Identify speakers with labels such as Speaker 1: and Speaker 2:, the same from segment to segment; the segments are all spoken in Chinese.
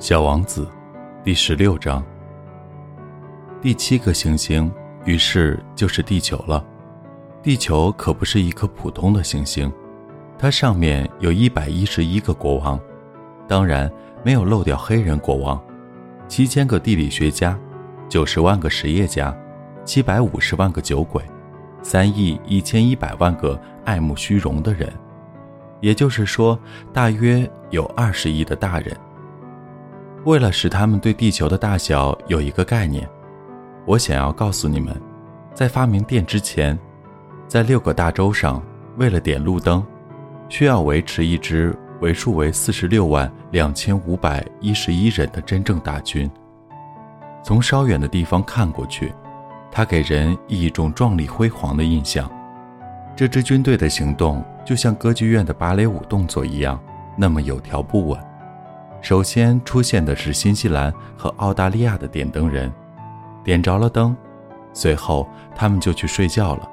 Speaker 1: 小王子，第十六章。第七个行星，于是就是地球了。地球可不是一颗普通的行星，它上面有一百一十一个国王，当然没有漏掉黑人国王。七千个地理学家，九十万个实业家，七百五十万个酒鬼，三亿一千一百万个爱慕虚荣的人，也就是说，大约有二十亿的大人。为了使他们对地球的大小有一个概念，我想要告诉你们，在发明电之前，在六个大洲上，为了点路灯，需要维持一支为数为四十六万两千五百一十一人的真正大军。从稍远的地方看过去，它给人以一种壮丽辉煌的印象。这支军队的行动就像歌剧院的芭蕾舞动作一样，那么有条不紊。首先出现的是新西兰和澳大利亚的点灯人，点着了灯，随后他们就去睡觉了。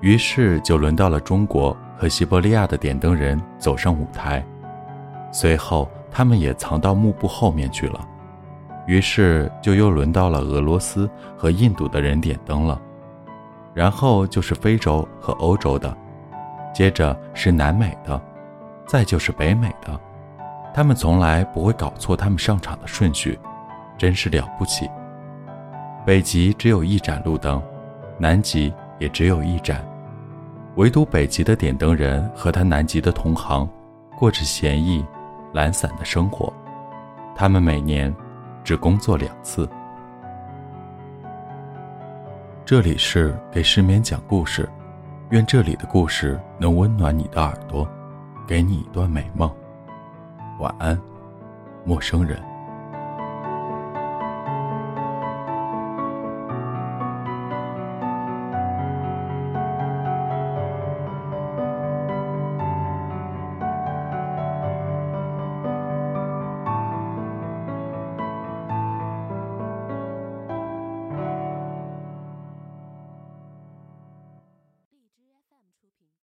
Speaker 1: 于是就轮到了中国和西伯利亚的点灯人走上舞台，随后他们也藏到幕布后面去了。于是就又轮到了俄罗斯和印度的人点灯了，然后就是非洲和欧洲的，接着是南美的，再就是北美的。他们从来不会搞错他们上场的顺序，真是了不起。北极只有一盏路灯，南极也只有一盏，唯独北极的点灯人和他南极的同行，过着闲逸、懒散的生活。他们每年只工作两次。这里是给失眠讲故事，愿这里的故事能温暖你的耳朵，给你一段美梦。晚安，陌生人。